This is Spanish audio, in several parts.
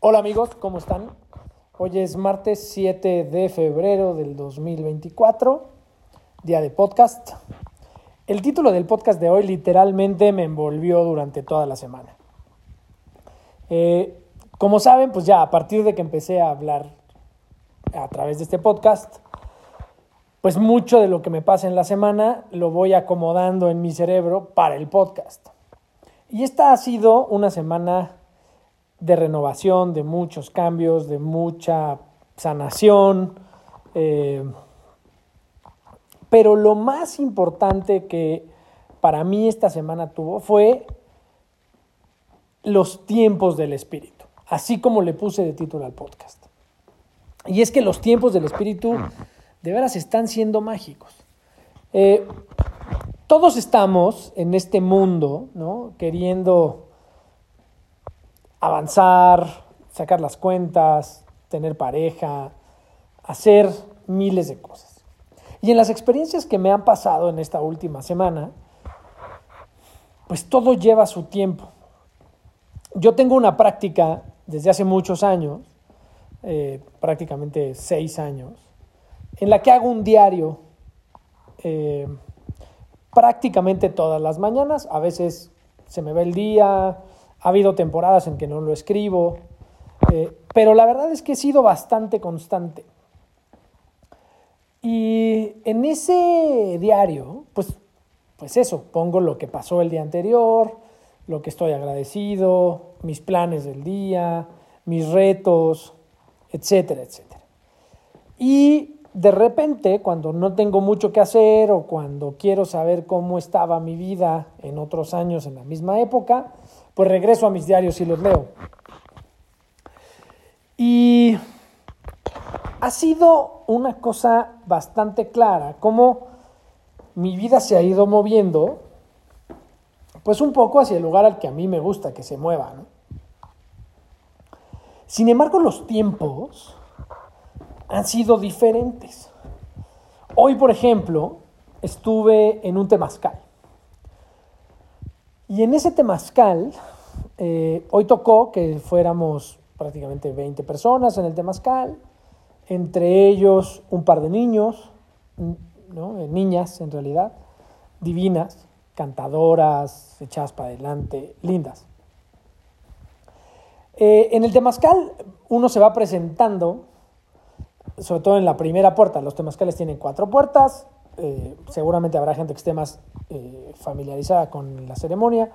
Hola amigos, ¿cómo están? Hoy es martes 7 de febrero del 2024, día de podcast. El título del podcast de hoy literalmente me envolvió durante toda la semana. Eh, como saben, pues ya a partir de que empecé a hablar a través de este podcast, pues mucho de lo que me pasa en la semana lo voy acomodando en mi cerebro para el podcast. Y esta ha sido una semana de renovación, de muchos cambios, de mucha sanación. Eh, pero lo más importante que para mí esta semana tuvo fue los tiempos del espíritu, así como le puse de título al podcast. Y es que los tiempos del espíritu de veras están siendo mágicos. Eh, todos estamos en este mundo, ¿no? Queriendo avanzar, sacar las cuentas, tener pareja, hacer miles de cosas. Y en las experiencias que me han pasado en esta última semana, pues todo lleva su tiempo. Yo tengo una práctica desde hace muchos años, eh, prácticamente seis años, en la que hago un diario eh, prácticamente todas las mañanas. A veces se me va el día, ha habido temporadas en que no lo escribo, eh, pero la verdad es que he sido bastante constante. Y en ese diario, pues, pues eso, pongo lo que pasó el día anterior, lo que estoy agradecido, mis planes del día, mis retos, etcétera, etcétera. Y de repente, cuando no tengo mucho que hacer o cuando quiero saber cómo estaba mi vida en otros años en la misma época, pues regreso a mis diarios y los leo. Y ha sido una cosa bastante clara, cómo mi vida se ha ido moviendo, pues un poco hacia el lugar al que a mí me gusta que se mueva. Sin embargo, los tiempos han sido diferentes. Hoy, por ejemplo, estuve en un temazcal. Y en ese temazcal, eh, hoy tocó que fuéramos prácticamente 20 personas en el temazcal, entre ellos un par de niños, ¿no? Eh, niñas en realidad, divinas, cantadoras, echadas para adelante, lindas. Eh, en el temazcal uno se va presentando sobre todo en la primera puerta. Los temazcales tienen cuatro puertas. Eh, seguramente habrá gente que esté más eh, familiarizada con la ceremonia.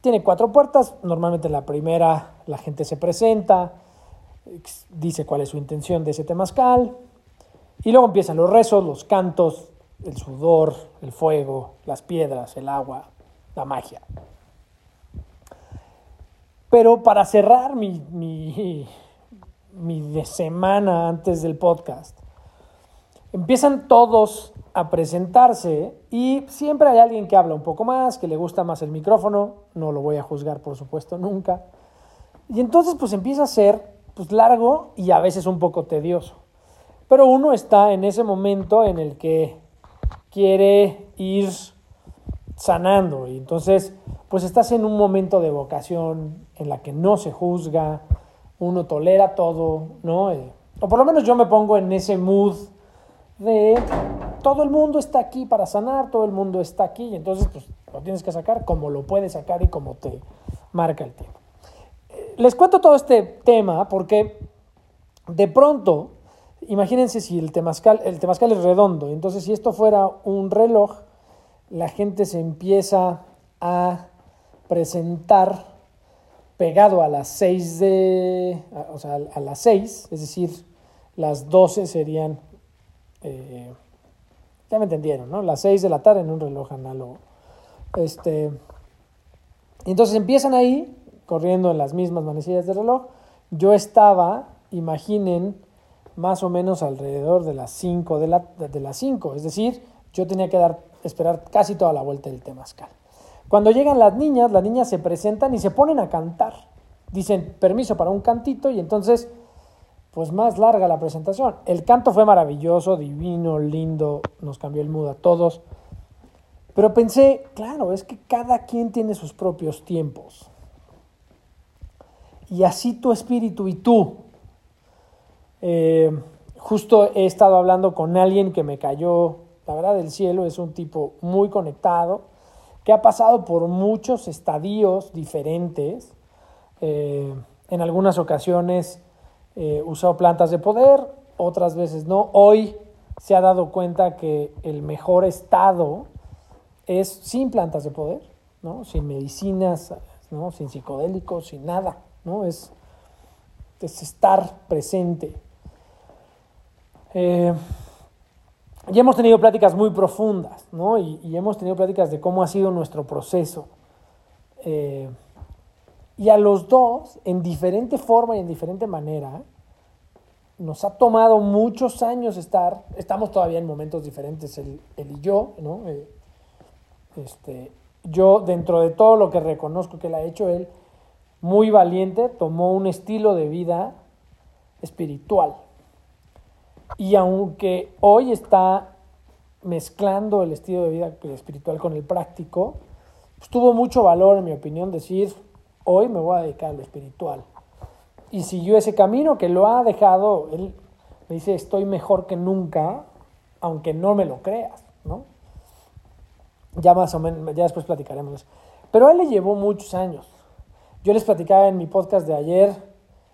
Tiene cuatro puertas. Normalmente en la primera la gente se presenta, dice cuál es su intención de ese temazcal. Y luego empiezan los rezos, los cantos, el sudor, el fuego, las piedras, el agua, la magia. Pero para cerrar mi, mi mi semana antes del podcast, empiezan todos a presentarse y siempre hay alguien que habla un poco más, que le gusta más el micrófono, no lo voy a juzgar por supuesto nunca. Y entonces pues empieza a ser pues largo y a veces un poco tedioso. Pero uno está en ese momento en el que quiere ir sanando y entonces pues estás en un momento de vocación en la que no se juzga, uno tolera todo, ¿no? Eh, o por lo menos yo me pongo en ese mood de todo el mundo está aquí para sanar, todo el mundo está aquí, y entonces pues lo tienes que sacar como lo puedes sacar y como te marca el tiempo. Eh, les cuento todo este tema porque de pronto, imagínense si el temazcal, el es redondo, entonces si esto fuera un reloj, la gente se empieza a presentar pegado a las 6 de, o sea, a las 6, es decir, las 12 serían, eh, ya me entendieron, ¿no? Las 6 de la tarde en un reloj análogo. Este, entonces empiezan ahí, corriendo en las mismas manecillas del reloj. Yo estaba, imaginen, más o menos alrededor de las 5 de, la, de las 5, es decir, yo tenía que dar, esperar casi toda la vuelta del temazcal. Cuando llegan las niñas, las niñas se presentan y se ponen a cantar. Dicen permiso para un cantito y entonces, pues más larga la presentación. El canto fue maravilloso, divino, lindo, nos cambió el mood a todos. Pero pensé, claro, es que cada quien tiene sus propios tiempos. y así tu espíritu y tú. Eh, justo he estado hablando con alguien que me cayó, la verdad, del cielo, es un tipo muy conectado, que ha pasado por muchos estadios diferentes. Eh, en algunas ocasiones eh, usado plantas de poder, otras veces no. Hoy se ha dado cuenta que el mejor estado es sin plantas de poder, ¿no? sin medicinas, ¿no? sin psicodélicos, sin nada. ¿no? Es, es estar presente. Eh, ya hemos tenido pláticas muy profundas, ¿no? Y, hemos tenido pláticas de cómo ha sido nuestro proceso. Eh, y a los dos, en diferente forma y en diferente manera, nos ha tomado muchos años estar, estamos todavía en momentos diferentes, él, y yo, ¿no? Eh, este, yo, dentro de todo lo que reconozco que él ha hecho, él, muy valiente, tomó un estilo de vida espiritual. Y aunque hoy está mezclando el estilo de vida espiritual con el práctico, pues tuvo mucho valor, en mi opinión, decir, hoy me voy a dedicar a lo espiritual. Y siguió ese camino que lo ha dejado, él me dice, estoy mejor que nunca, aunque no me lo creas, ¿no? Ya más o menos, ya después platicaremos. Pero a él le llevó muchos años. Yo les platicaba en mi podcast de ayer,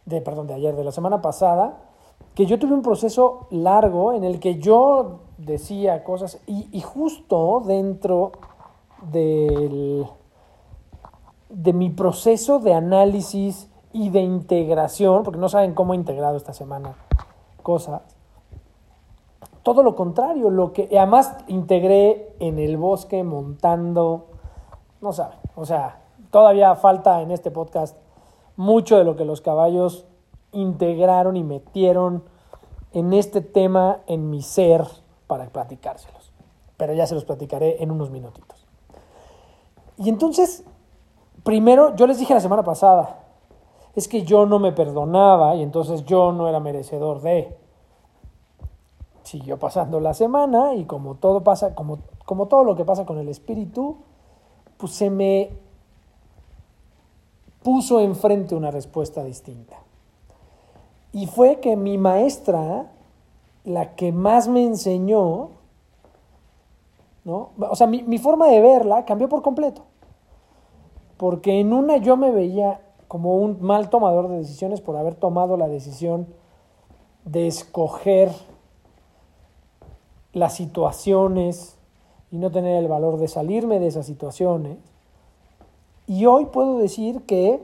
de, perdón, de ayer, de la semana pasada, que yo tuve un proceso largo en el que yo decía cosas y, justo dentro del, de mi proceso de análisis y de integración, porque no saben cómo he integrado esta semana cosas, todo lo contrario, lo que además integré en el bosque montando, no saben, o sea, todavía falta en este podcast mucho de lo que los caballos integraron y metieron en este tema en mi ser para platicárselos. Pero ya se los platicaré en unos minutitos. Y entonces, primero, yo les dije la semana pasada, es que yo no me perdonaba y entonces yo no era merecedor de. Siguió pasando la semana y como todo pasa, como, como todo lo que pasa con el espíritu, pues se me puso enfrente una respuesta distinta. Y fue que mi maestra, la que más me enseñó, ¿no? O sea, mi, mi forma de verla cambió por completo. Porque en una yo me veía como un mal tomador de decisiones por haber tomado la decisión de escoger las situaciones y no tener el valor de salirme de esas situaciones. Y hoy puedo decir que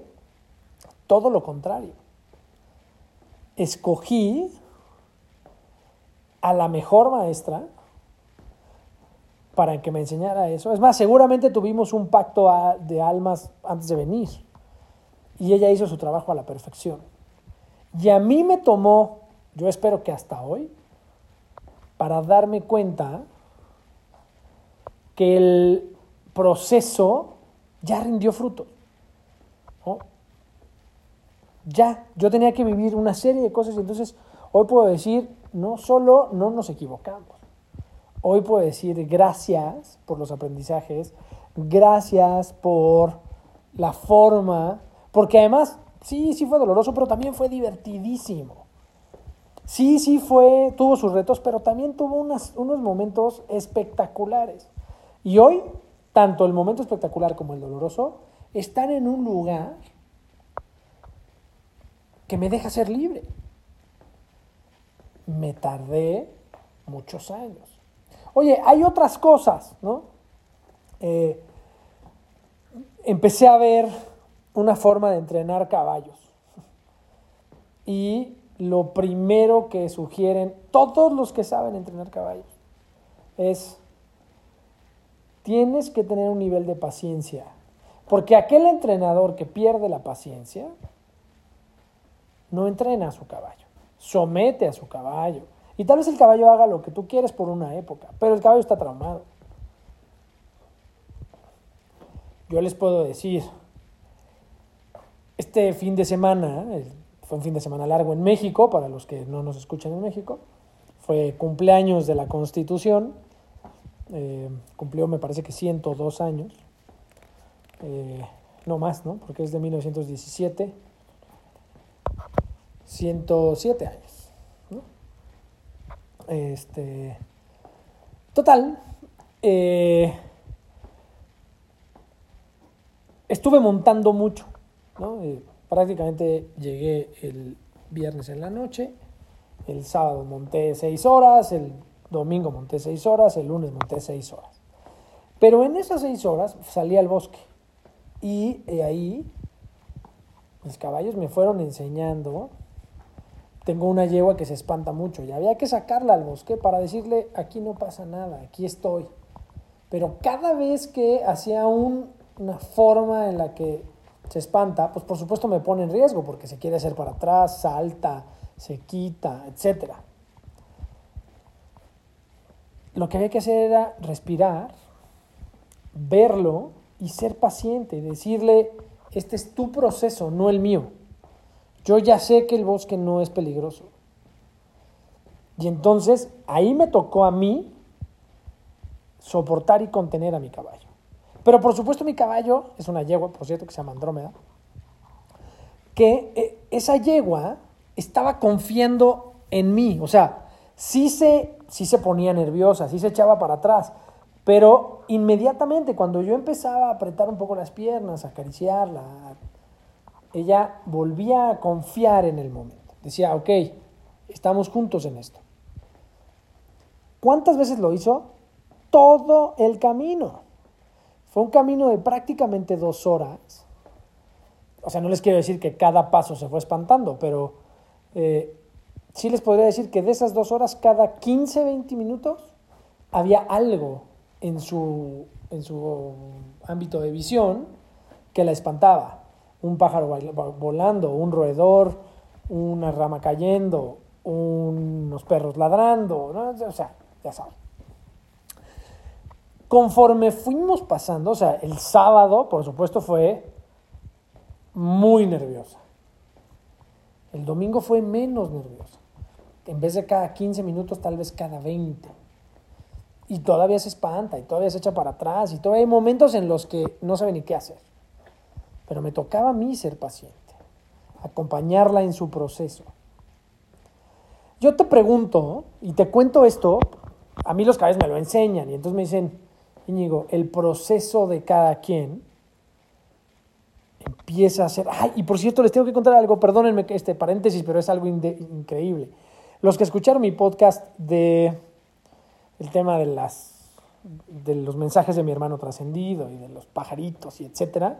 todo lo contrario escogí a la mejor maestra para que me enseñara eso. Es más, seguramente tuvimos un pacto de almas antes de venir y ella hizo su trabajo a la perfección. Y a mí me tomó, yo espero que hasta hoy, para darme cuenta que el proceso ya rindió fruto ya, yo tenía que vivir una serie de cosas y entonces hoy puedo decir, no solo no nos equivocamos, hoy puedo decir gracias por los aprendizajes, gracias por la forma, porque además, sí, sí fue doloroso, pero también fue divertidísimo. Sí, sí fue, tuvo sus retos, pero también tuvo unos momentos espectaculares. Y hoy, tanto el momento espectacular como el doloroso están en un lugar que me deja ser libre. Me tardé muchos años. Oye, hay otras cosas, ¿no? Eh, empecé a ver una forma de entrenar caballos. Y lo primero que sugieren todos los que saben entrenar caballos es, tienes que tener un nivel de paciencia. Porque aquel entrenador que pierde la paciencia, no entrena a su caballo, somete a su caballo. Y tal vez el caballo haga lo que tú quieres por una época, pero el caballo está traumado. Yo les puedo decir, este fin de semana, fue un fin de semana largo en México, para los que no nos escuchan en México, fue cumpleaños de la Constitución, eh, cumplió me parece que 102 años, eh, no más, ¿no? Porque es de 1917 107 años. Este, total, eh, estuve montando mucho. ¿no? Eh, prácticamente llegué el viernes en la noche, el sábado monté seis horas, el domingo monté seis horas, el lunes monté seis horas. Pero en esas seis horas salí al bosque y ahí mis caballos me fueron enseñando. Tengo una yegua que se espanta mucho y había que sacarla al bosque para decirle, aquí no pasa nada, aquí estoy. Pero cada vez que hacía una forma en la que se espanta, pues por supuesto me pone en riesgo porque se quiere hacer para atrás, salta, se quita, etc. Lo que había que hacer era respirar, verlo y ser paciente, decirle, este es tu proceso, no el mío. Yo ya sé que el bosque no es peligroso. Y entonces ahí me tocó a mí soportar y contener a mi caballo. Pero por supuesto mi caballo es una yegua, por cierto, que se llama Andrómeda, que eh, esa yegua estaba confiando en mí, o sea, sí se, sí se ponía nerviosa, sí se echaba para atrás, pero inmediatamente cuando yo empezaba a apretar un poco las piernas, a acariciarla, ella volvía a confiar en el momento. Decía, ok, estamos juntos en esto. ¿Cuántas veces lo hizo? Todo el camino. Fue un camino de prácticamente dos horas. O sea, no les quiero decir que cada paso se fue espantando, pero eh, sí les podría decir que de esas dos horas, cada 15, 20 minutos, había algo en su, en su ámbito de visión que la espantaba. Un pájaro volando, un roedor, una rama cayendo, unos perros ladrando, o sea, ya saben. Conforme fuimos pasando, o sea, el sábado, por supuesto, fue muy nerviosa. El domingo fue menos nerviosa. En vez de cada 15 minutos, tal vez cada 20. Y todavía se espanta, y todavía se echa para atrás, y todavía hay momentos en los que no sabe ni qué hacer. Pero me tocaba a mí ser paciente, acompañarla en su proceso. Yo te pregunto, y te cuento esto, a mí los cabezas me lo enseñan, y entonces me dicen, Íñigo, el proceso de cada quien empieza a ser... Ay, y por cierto, les tengo que contar algo, perdónenme este paréntesis, pero es algo increíble. Los que escucharon mi podcast de el tema de las de los mensajes de mi hermano trascendido y de los pajaritos y etcétera,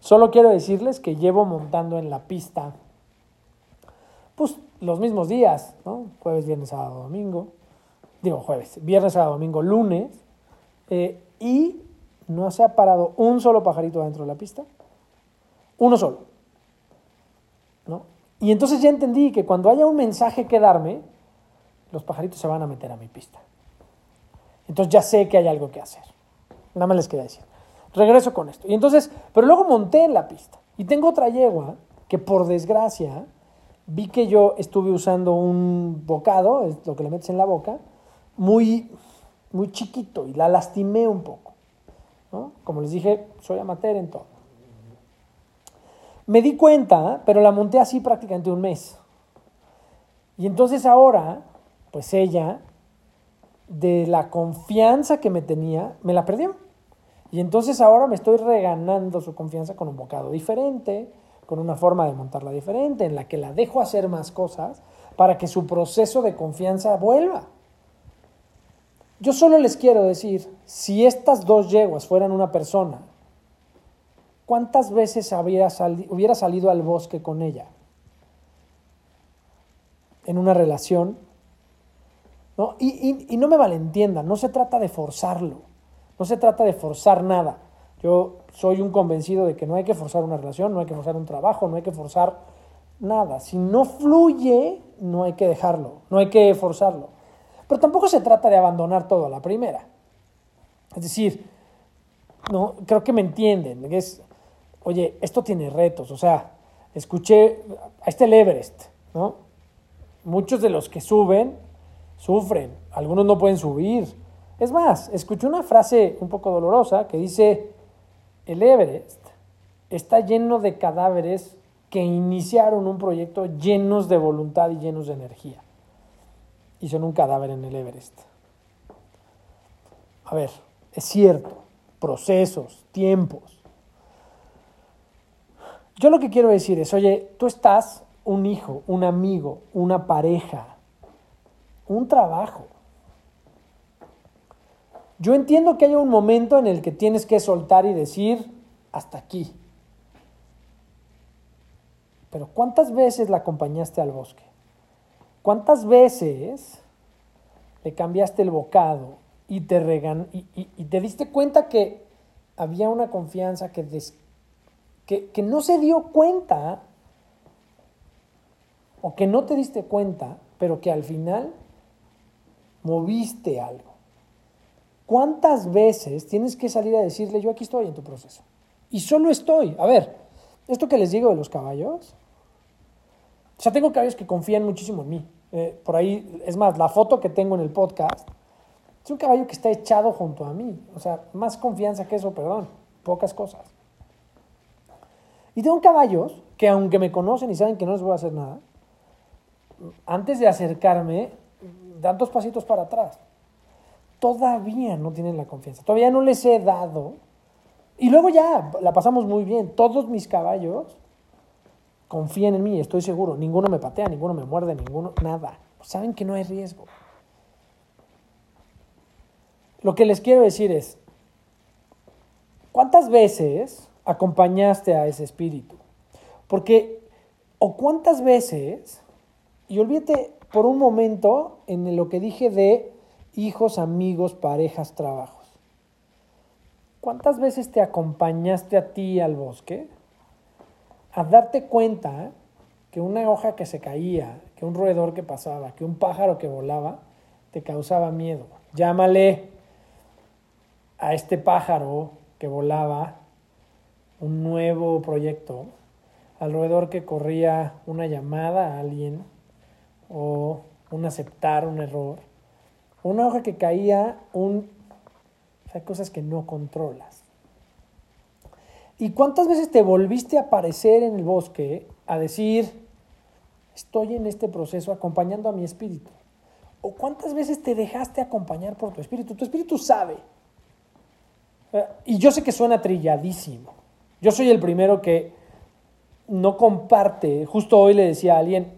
solo quiero decirles que llevo montando en la pista pues los mismos días, ¿no? Jueves, viernes, sábado, domingo. Digo jueves, viernes, sábado, domingo, lunes eh, y no se ha parado un solo pajarito dentro de la pista. Uno solo. ¿no? Y entonces ya entendí que cuando haya un mensaje que darme, los pajaritos se van a meter a mi pista. Entonces ya sé que hay algo que hacer. Nada más les quería decir. Regreso con esto. Y entonces, pero luego monté en la pista. Y tengo otra yegua que por desgracia vi que yo estuve usando un bocado, es lo que le metes en la boca, muy muy chiquito y la lastimé un poco. Como les dije, soy amateur en todo. Me di cuenta, pero la monté así prácticamente un mes. Y entonces ahora, pues ella, de la confianza que me tenía, me la perdió. Y entonces ahora me estoy reganando su confianza con un bocado diferente, con una forma de montarla diferente, en la que la dejo hacer más cosas para que su proceso de confianza vuelva. Yo solo les quiero decir, si estas dos yeguas fueran una persona, ¿cuántas veces hubiera salido al bosque con ella? En una relación. ¿no? Y, y no me malentiendan, no se trata de forzarlo, no se trata de forzar nada. Yo soy un convencido de que no hay que forzar una relación, no hay que forzar un trabajo, no hay que forzar nada. Si no fluye, no hay que dejarlo, no hay que forzarlo. Pero tampoco se trata de abandonar todo a la primera. Es decir, no, creo que me entienden. Oye, esto tiene retos. O sea, escuché, a este el Everest, ¿no? Muchos de los que suben sufren, algunos no pueden subir. Es más, escuché una frase un poco dolorosa que dice, el Everest está lleno de cadáveres que iniciaron un proyecto llenos de voluntad y llenos de energía. Y son un cadáver en el Everest. A ver, es cierto, procesos, tiempos. Yo lo que quiero decir es, oye, tú estás un hijo, un amigo, una pareja, un trabajo. Yo entiendo que hay un momento en el que tienes que soltar y decir, hasta aquí. Pero ¿cuántas veces la acompañaste al bosque? ¿Cuántas veces le cambiaste el bocado y te, regan y, te diste cuenta que había una confianza que, que, que no se dio cuenta o que no te diste cuenta, pero que al final moviste algo? ¿Cuántas veces tienes que salir a decirle, yo aquí estoy en tu proceso? Y solo estoy. A ver, esto que les digo de los caballos, o sea, tengo caballos que confían muchísimo en mí. Eh, por ahí, es más, la foto que tengo en el podcast es un caballo que está echado junto a mí. O sea, más confianza que eso, perdón, pocas cosas. Y tengo caballos que aunque me conocen y saben que no les voy a hacer nada, antes de acercarme, dan dos pasitos para atrás todavía no tienen la confianza, todavía no les he dado. Y luego ya la pasamos muy bien. Todos mis caballos confían en mí, estoy seguro. Ninguno me patea, ninguno me muerde, ninguno, nada. Saben que no hay riesgo. Lo que les quiero decir es, ¿cuántas veces acompañaste a ese espíritu? Porque, o cuántas veces, y olvídate por un momento en lo que dije de hijos, amigos, parejas, trabajos. ¿Cuántas veces te acompañaste a ti al bosque a darte cuenta que una hoja que se caía, que un roedor que pasaba, que un pájaro que volaba, te causaba miedo? Llámale a este pájaro que volaba un nuevo proyecto, al roedor que corría una llamada a alguien o un aceptar un error, una hoja que caía, un... hay cosas que no controlas. ¿Y cuántas veces te volviste a aparecer en el bosque a decir, estoy en este proceso acompañando a mi espíritu? ¿O cuántas veces te dejaste acompañar por tu espíritu? Tu espíritu sabe. Y yo sé que suena trilladísimo. Yo soy el primero que no comparte. Justo hoy le decía a alguien,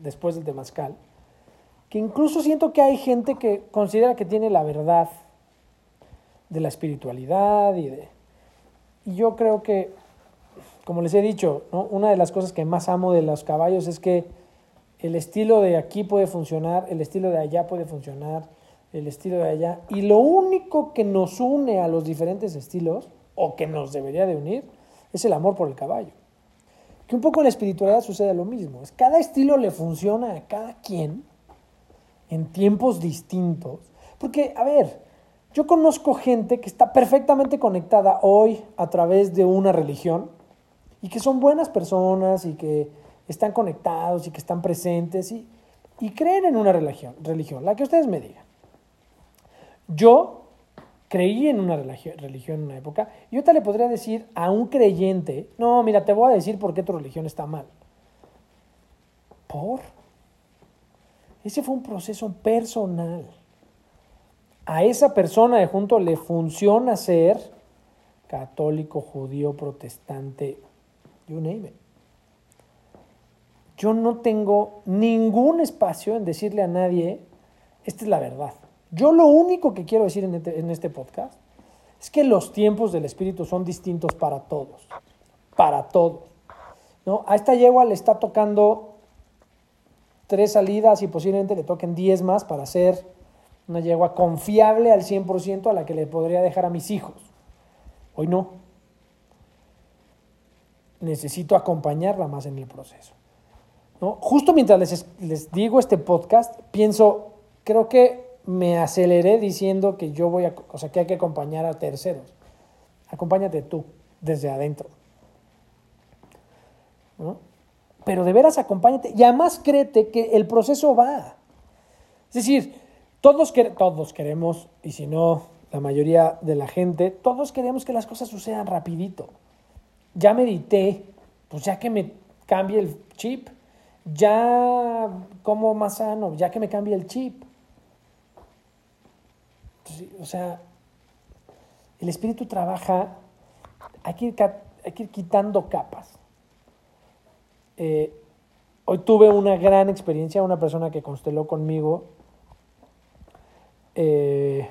después del temazcal, que incluso siento que hay gente que considera que tiene la verdad de la espiritualidad y de... Y yo creo que, como les he dicho, una de las cosas que más amo de los caballos es que el estilo de aquí puede funcionar, el estilo de allá puede funcionar, el estilo de allá. Y lo único que nos une a los diferentes estilos, o que nos debería de unir, es el amor por el caballo. Que un poco en la espiritualidad sucede lo mismo. Es cada estilo le funciona a cada quien en tiempos distintos. Porque, a ver, yo conozco gente que está perfectamente conectada hoy a través de una religión y que son buenas personas y que están conectados y que están presentes y, y creen en una religión, religión, la que ustedes me digan. Yo creí en una religión en una época y ahorita le podría decir a un creyente, no, mira, te voy a decir por qué tu religión está mal. ¿Por? Ese fue un proceso personal. A esa persona de junto le funciona ser católico, judío, protestante, you name it. Yo no tengo ningún espacio en decirle a nadie, esta es la verdad. Yo lo único que quiero decir en este, este podcast es que los tiempos del Espíritu son distintos para todos, para todos. ¿no? A esta yegua le está tocando tres salidas y posiblemente le toquen diez más para ser una yegua confiable al 100% a la que le podría dejar a mis hijos. Hoy no. Necesito acompañarla más en el proceso. ¿no? Justo mientras les, les digo este podcast, pienso, creo que me aceleré diciendo que yo voy a, o sea, que hay que acompañar a terceros. Acompáñate tú desde adentro. ¿no? Pero de veras acompáñate y además créete que el proceso va. Es decir, todos, todos queremos, y si no, la mayoría de la gente, todos queremos que las cosas sucedan rapidito. Ya medité pues ya que me cambie el chip, ya como más sano, ya que me cambie el chip. o sea, el espíritu trabaja, hay que hay que ir quitando capas. Eh, hoy tuve una gran experiencia, una persona que consteló conmigo eh,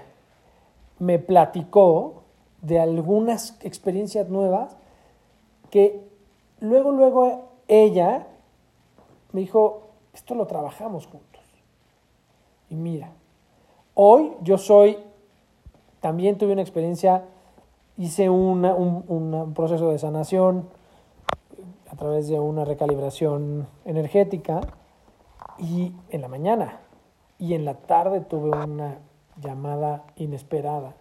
me platicó de algunas experiencias nuevas que luego, luego ella me dijo, esto lo trabajamos juntos. Y mira, hoy yo soy, también tuve una experiencia, hice un, un proceso de sanación través de una recalibración energética y en la mañana y en la tarde tuve una llamada inesperada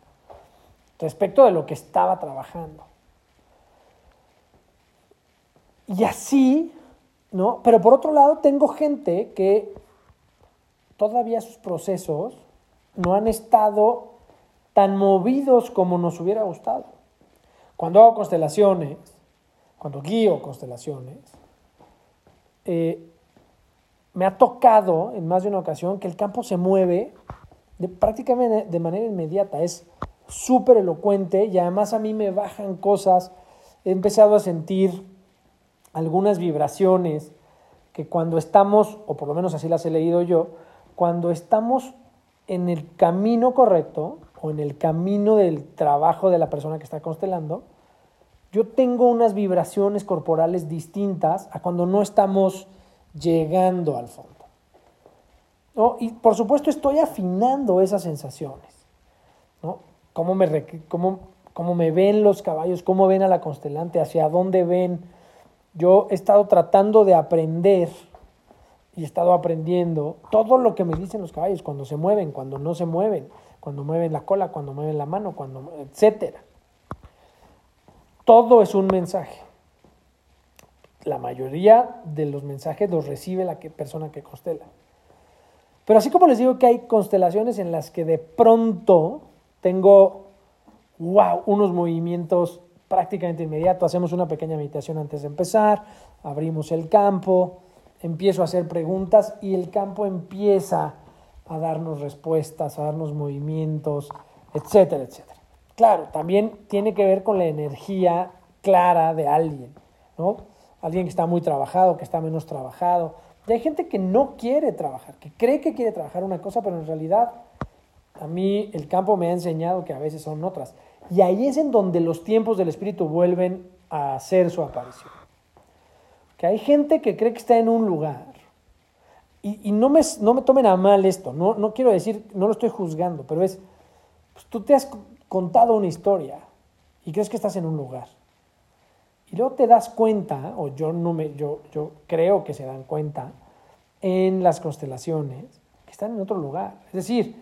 respecto de lo que estaba trabajando. Y así, ¿no? Pero por otro lado, tengo gente que todavía sus procesos no han estado tan movidos como nos hubiera gustado. Cuando hago constelaciones, cuando guío constelaciones, eh, me ha tocado en más de una ocasión que el campo se mueve de, prácticamente de manera inmediata. Es súper elocuente y además a mí me bajan cosas. He empezado a sentir algunas vibraciones que cuando estamos, o por lo menos así las he leído yo, cuando estamos en el camino correcto o en el camino del trabajo de la persona que está constelando, yo tengo unas vibraciones corporales distintas a cuando no estamos llegando al fondo. Y por supuesto estoy afinando esas sensaciones. ¿no? ¿Cómo, me, cómo, cómo me ven los caballos? ¿Cómo ven a la constelante? ¿Hacia dónde ven? Yo he estado tratando de aprender y he estado aprendiendo todo lo que me dicen los caballos, cuando se mueven, cuando no se mueven, cuando mueven la cola, cuando mueven la mano, cuando, etcétera. Todo es un mensaje. La mayoría de los mensajes los recibe la persona que constela. Pero así como les digo que hay constelaciones en las que de pronto tengo, wow, unos movimientos prácticamente inmediatos, hacemos una pequeña meditación antes de empezar, abrimos el campo, empiezo a hacer preguntas y el campo empieza a darnos respuestas, a darnos movimientos, etcétera, etcétera. Claro, también tiene que ver con la energía clara de alguien, ¿no? Alguien que está muy trabajado, que está menos trabajado, y hay gente que no quiere trabajar, que cree que quiere trabajar una cosa, pero en realidad a mí el campo me ha enseñado que a veces son otras. Y ahí es en donde los tiempos del espíritu vuelven a hacer su aparición. Que hay gente que cree que está en un lugar. Y, no, me, no me tomen a mal esto, no, no quiero decir, no lo estoy juzgando, pero es, pues tú te has contado una historia y crees que estás en un lugar. Y luego te das cuenta, o yo, no me, yo, yo creo que se dan cuenta, en las constelaciones, que están en otro lugar. Es decir,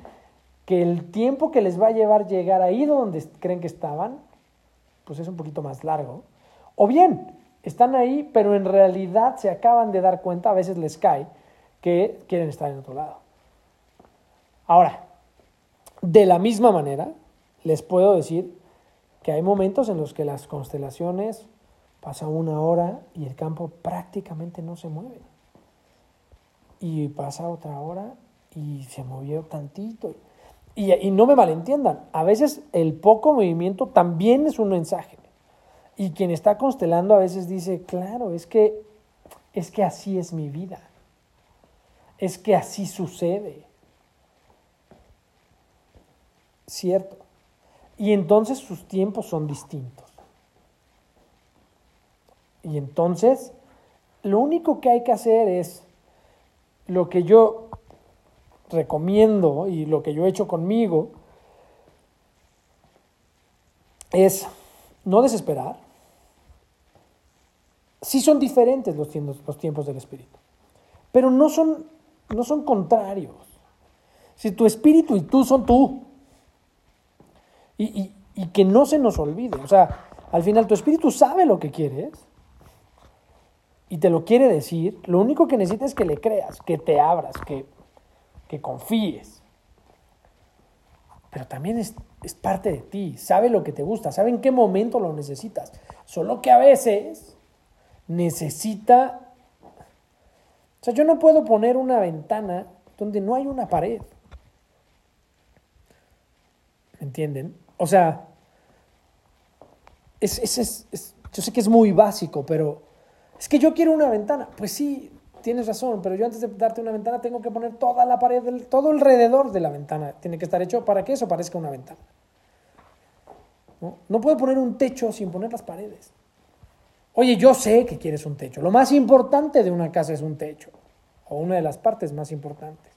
que el tiempo que les va a llevar llegar ahí donde creen que estaban, pues es un poquito más largo. O bien, están ahí, pero en realidad se acaban de dar cuenta, a veces les cae, que quieren estar en otro lado. Ahora, de la misma manera, les puedo decir que hay momentos en los que las constelaciones Pasa una hora y el campo prácticamente no se mueve. Y pasa otra hora y se movió tantito. Y, y, no me malentiendan, a veces el poco movimiento también es un mensaje. Y quien está constelando a veces dice, claro, es que, es que así es mi vida. Es que así sucede. Cierto. Y entonces sus tiempos son distintos. Y entonces, lo único que hay que hacer es lo que yo recomiendo y lo que yo he hecho conmigo es no desesperar. Sí son diferentes los tiempos, los tiempos del espíritu, pero no son, no son contrarios. Si tu espíritu y tú son tú, y, y que no se nos olvide, o sea, al final tu espíritu sabe lo que quieres, y te lo quiere decir, lo único que necesitas es que le creas, que te abras, que, que confíes. Pero también es, es parte de ti, sabe lo que te gusta, sabe en qué momento lo necesitas. Solo que a veces necesita... O sea, yo no puedo poner una ventana donde no hay una pared. ¿Me entienden? O sea, es, es, es, yo sé que es muy básico, pero es que yo quiero una ventana. Pues sí, tienes razón, pero yo antes de darte una ventana tengo que poner toda la pared, todo alrededor de la ventana. Tiene que estar hecho para que eso parezca una ventana. ¿No? no puedo poner un techo sin poner las paredes. Oye, yo sé que quieres un techo. Lo más importante de una casa es un techo, o una de las partes más importantes.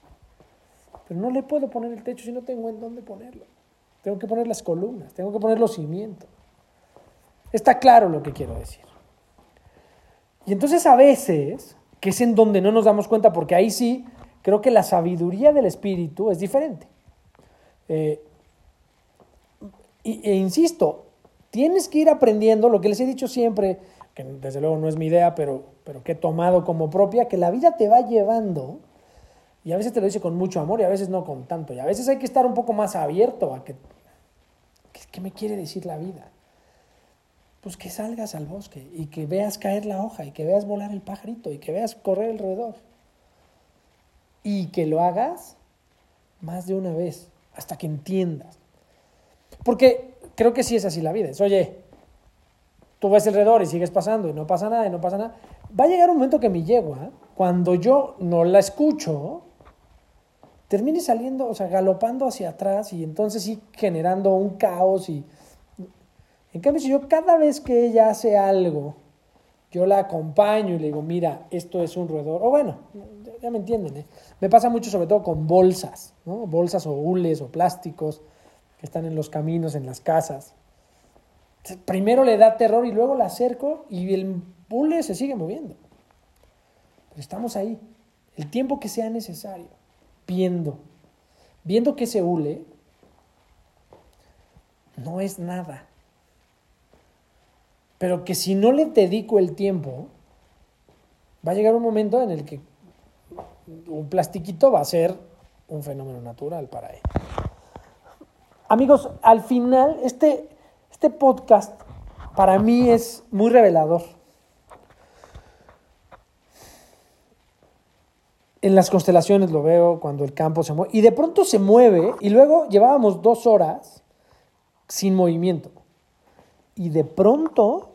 Pero no le puedo poner el techo si no tengo en dónde ponerlo. Tengo que poner las columnas, tengo que poner los cimientos. Está claro lo que quiero decir. Y entonces a veces, que es en donde no nos damos cuenta, porque ahí sí creo que la sabiduría del espíritu es diferente. Eh, e insisto, tienes que ir aprendiendo lo que les he dicho siempre, que desde luego no es mi idea, pero, pero que he tomado como propia, que la vida te va llevando, y a veces te lo dice con mucho amor y a veces no con tanto, y a veces hay que estar un poco más abierto a que, ¿qué me quiere decir la vida? Pues que salgas al bosque y que veas caer la hoja y que veas volar el pajarito y que veas correr alrededor. Y que lo hagas más de una vez, hasta que entiendas. Porque creo que sí es así la vida. Es, oye, tú ves alrededor y sigues pasando y no pasa nada y no pasa nada. Va a llegar un momento que mi yegua, cuando yo no la escucho, termine saliendo, o sea, galopando hacia atrás y entonces sí generando un caos y... En cambio, si yo cada vez que ella hace algo, yo la acompaño y le digo, mira, esto es un roedor, o bueno, ya me entienden, ¿eh? me pasa mucho sobre todo con bolsas, ¿no? bolsas o hules o plásticos que están en los caminos, en las casas primero le da terror y luego la acerco y el bule se sigue moviendo. Pero estamos ahí, el tiempo que sea necesario, viendo, viendo que ese hule no es nada. Pero que si no le dedico el tiempo, va a llegar un momento en el que un plastiquito va a ser un fenómeno natural para él. Amigos, al final, este, este podcast para mí es muy revelador. En las constelaciones lo veo cuando el campo se mueve y de pronto se mueve y luego llevábamos dos horas sin movimiento y de pronto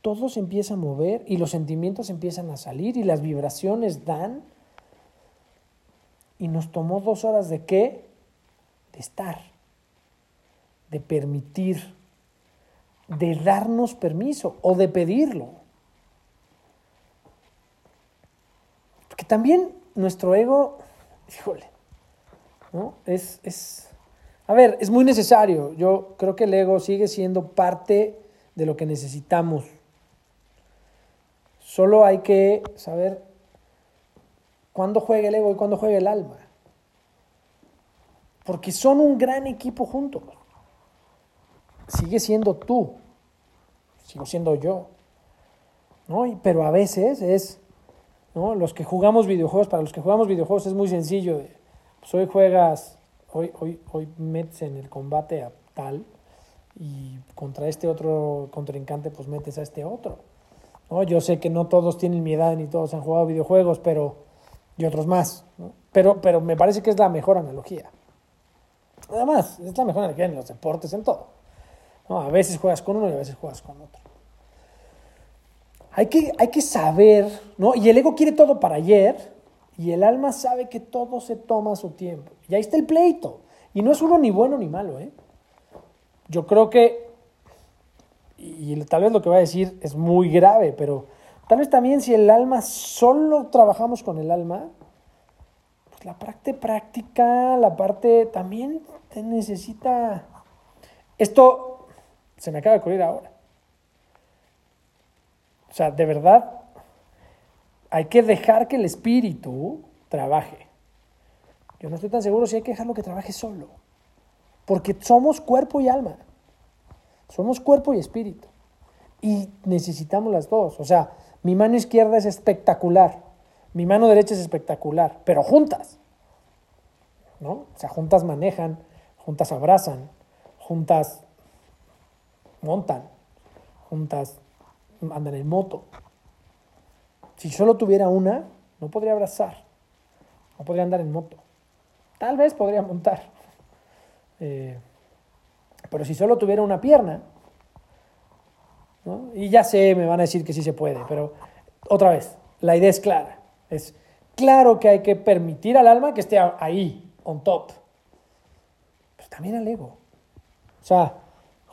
todo se empieza a mover y los sentimientos empiezan a salir y las vibraciones dan y nos tomó dos horas de qué? De estar de permitir, de darnos permiso o de pedirlo. También nuestro ego, híjole, ¿no? Es, es, a ver, es muy necesario. Yo creo que el ego sigue siendo parte de lo que necesitamos. Solo hay que saber cuándo juega el ego y cuándo juega el alma. Porque son un gran equipo juntos sigue siendo tú, sigo siendo yo. ¿no? Pero a veces es, ¿no? Los que jugamos videojuegos, para los que jugamos videojuegos es muy sencillo. Pues hoy juegas, hoy, hoy, hoy metes en el combate a tal y contra este otro contrincante pues metes a este otro. ¿no? Yo sé que no todos tienen mi edad ni todos han jugado videojuegos, pero y otros más. Pero, pero me parece que es la mejor analogía. Además, es la mejor analogía en los deportes, en todo. A veces juegas con uno y a veces juegas con otro. Hay que, hay que saber, ¿no? Y el ego quiere todo para ayer y el alma sabe que todo se toma su tiempo. Y ahí está el pleito. Y no es uno ni bueno ni malo, ¿eh? Yo creo que, y tal vez lo que voy a decir es muy grave, pero tal vez también si el alma solo trabajamos con el alma, pues la parte práctica, la parte también te necesita... Esto se me acaba de ocurrir ahora. O sea, de verdad, hay que dejar que el espíritu trabaje. Yo no estoy tan seguro si hay que dejarlo que trabaje solo. Porque somos cuerpo y alma. Somos cuerpo y espíritu. Y necesitamos las dos. O sea, mi mano izquierda es espectacular. Mi mano derecha es espectacular. Pero juntas. ¿No? O sea, juntas manejan, juntas abrazan, juntas montan juntas, andan en moto. Si solo tuviera una, no podría abrazar, no podría andar en moto. Tal vez podría montar. Eh, pero si solo tuviera una pierna, y ya sé, me van a decir que sí se puede, pero otra vez, la idea es clara. Es claro que hay que permitir al alma que esté ahí, on top, pero también al ego. O sea,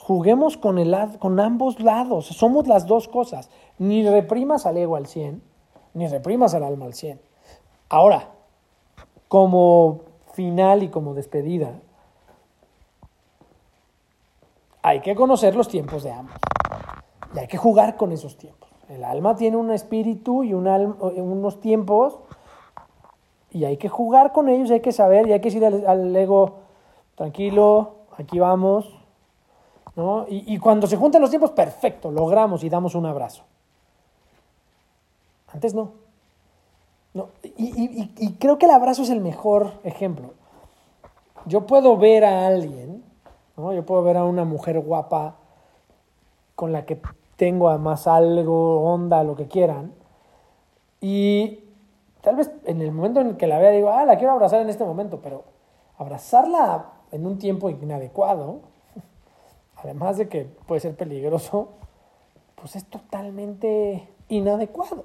juguemos con, el, con ambos lados, somos las dos cosas. Ni reprimas al ego al 100, ni reprimas al alma al 100. Ahora, como final y como despedida, hay que conocer los tiempos de ambos. Y hay que jugar con esos tiempos. El alma tiene un espíritu y unos tiempos y hay que jugar con ellos, hay que saber y hay que decir al, ego, tranquilo, aquí vamos. ¿No? Y, cuando se juntan los tiempos, perfecto, logramos y damos un abrazo. Antes no. no. Y, y creo que el abrazo es el mejor ejemplo. Yo puedo ver a alguien, ¿no? yo puedo ver a una mujer guapa con la que tengo además algo, onda, lo que quieran. Y tal vez en el momento en que la vea digo, ah, la quiero abrazar en este momento, pero abrazarla en un tiempo inadecuado, además de que puede ser peligroso, pues es totalmente inadecuado.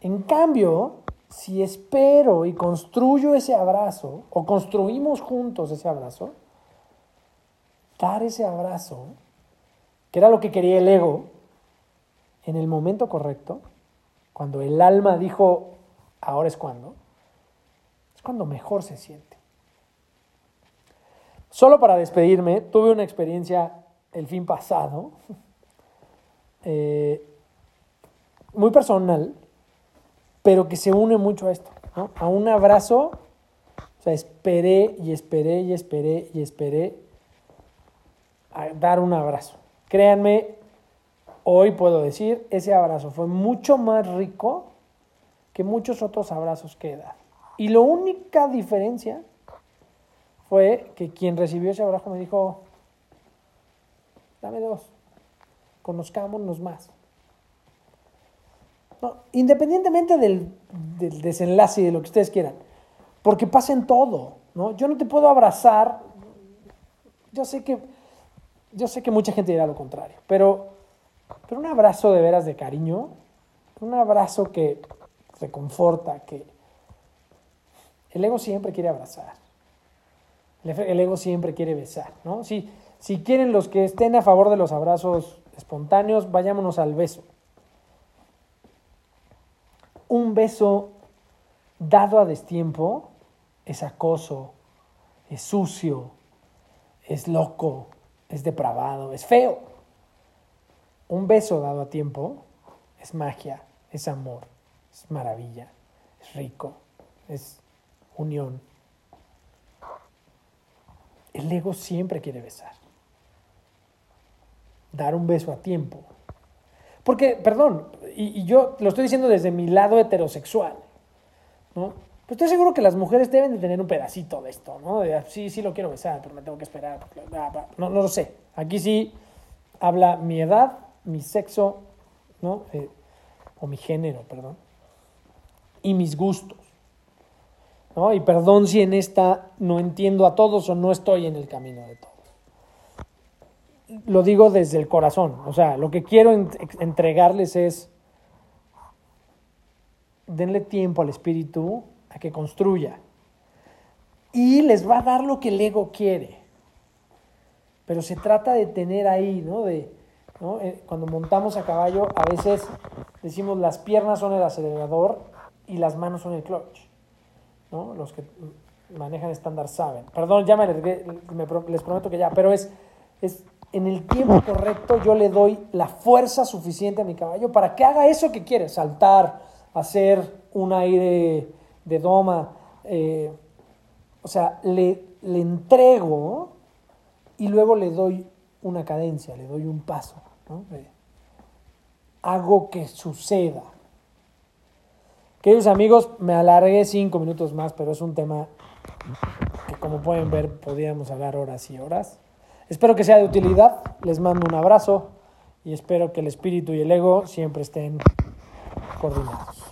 En cambio, si espero y construyo ese abrazo, o construimos juntos ese abrazo, dar ese abrazo que era lo que quería el ego, en el momento correcto, cuando el alma dijo, ahora es cuando, es cuando mejor se siente. Solo para despedirme, tuve una experiencia el fin pasado, eh, muy personal, pero que se une mucho a esto, a un abrazo. O sea, esperé y esperé y esperé y esperé a dar un abrazo. Créanme, hoy puedo decir, ese abrazo fue mucho más rico que muchos otros abrazos que he dado. Y la única diferencia fue que quien recibió ese abrazo me dijo, dame dos, conozcámonos más. independientemente del, del, desenlace y de lo que ustedes quieran, porque pasa en todo, ¿no? Yo no te puedo abrazar, yo sé que yo sé que mucha gente dirá lo contrario, pero, pero un abrazo de veras de cariño, un abrazo que reconforta, que el ego siempre quiere abrazar, el ego siempre quiere besar, ¿no? Si, si quieren los que estén a favor de los abrazos espontáneos, vayámonos al beso. Un beso dado a destiempo es acoso, es sucio, es loco, es depravado, es feo. Un beso dado a tiempo es magia, es amor, es maravilla, es rico, es unión. El ego siempre quiere besar. Dar un beso a tiempo. Porque, perdón, y, yo lo estoy diciendo desde mi lado heterosexual, ¿no? Pues estoy seguro que las mujeres deben de tener un pedacito de esto, ¿no? De, sí, sí lo quiero besar, pero me tengo que esperar. No, no lo sé. Aquí sí habla mi edad, mi sexo, ¿no? Eh, o mi género, perdón. Y mis gustos. ¿No? Y perdón si en esta no entiendo a todos o no estoy en el camino de todos. Lo digo desde el corazón. O sea, lo que quiero entregarles es, denle tiempo al espíritu a que construya. Y les va a dar lo que el ego quiere. Pero se trata de tener ahí, ¿no? De, eh, Cuando montamos a caballo, a veces decimos las piernas son el acelerador y las manos son el clutch. ¿No? Los que manejan estándar saben. Perdón, ya me, les prometo que ya, pero es, es en el tiempo correcto yo le doy la fuerza suficiente a mi caballo para que haga eso que quiere, saltar, hacer un aire de doma, eh, o sea, le, le entrego y luego le doy una cadencia, le doy un paso, hago que suceda. Queridos amigos, me alargué cinco minutos más, pero es un tema que como pueden ver podríamos hablar horas y horas. Espero que sea de utilidad, les mando un abrazo y espero que el espíritu y el ego siempre estén coordinados.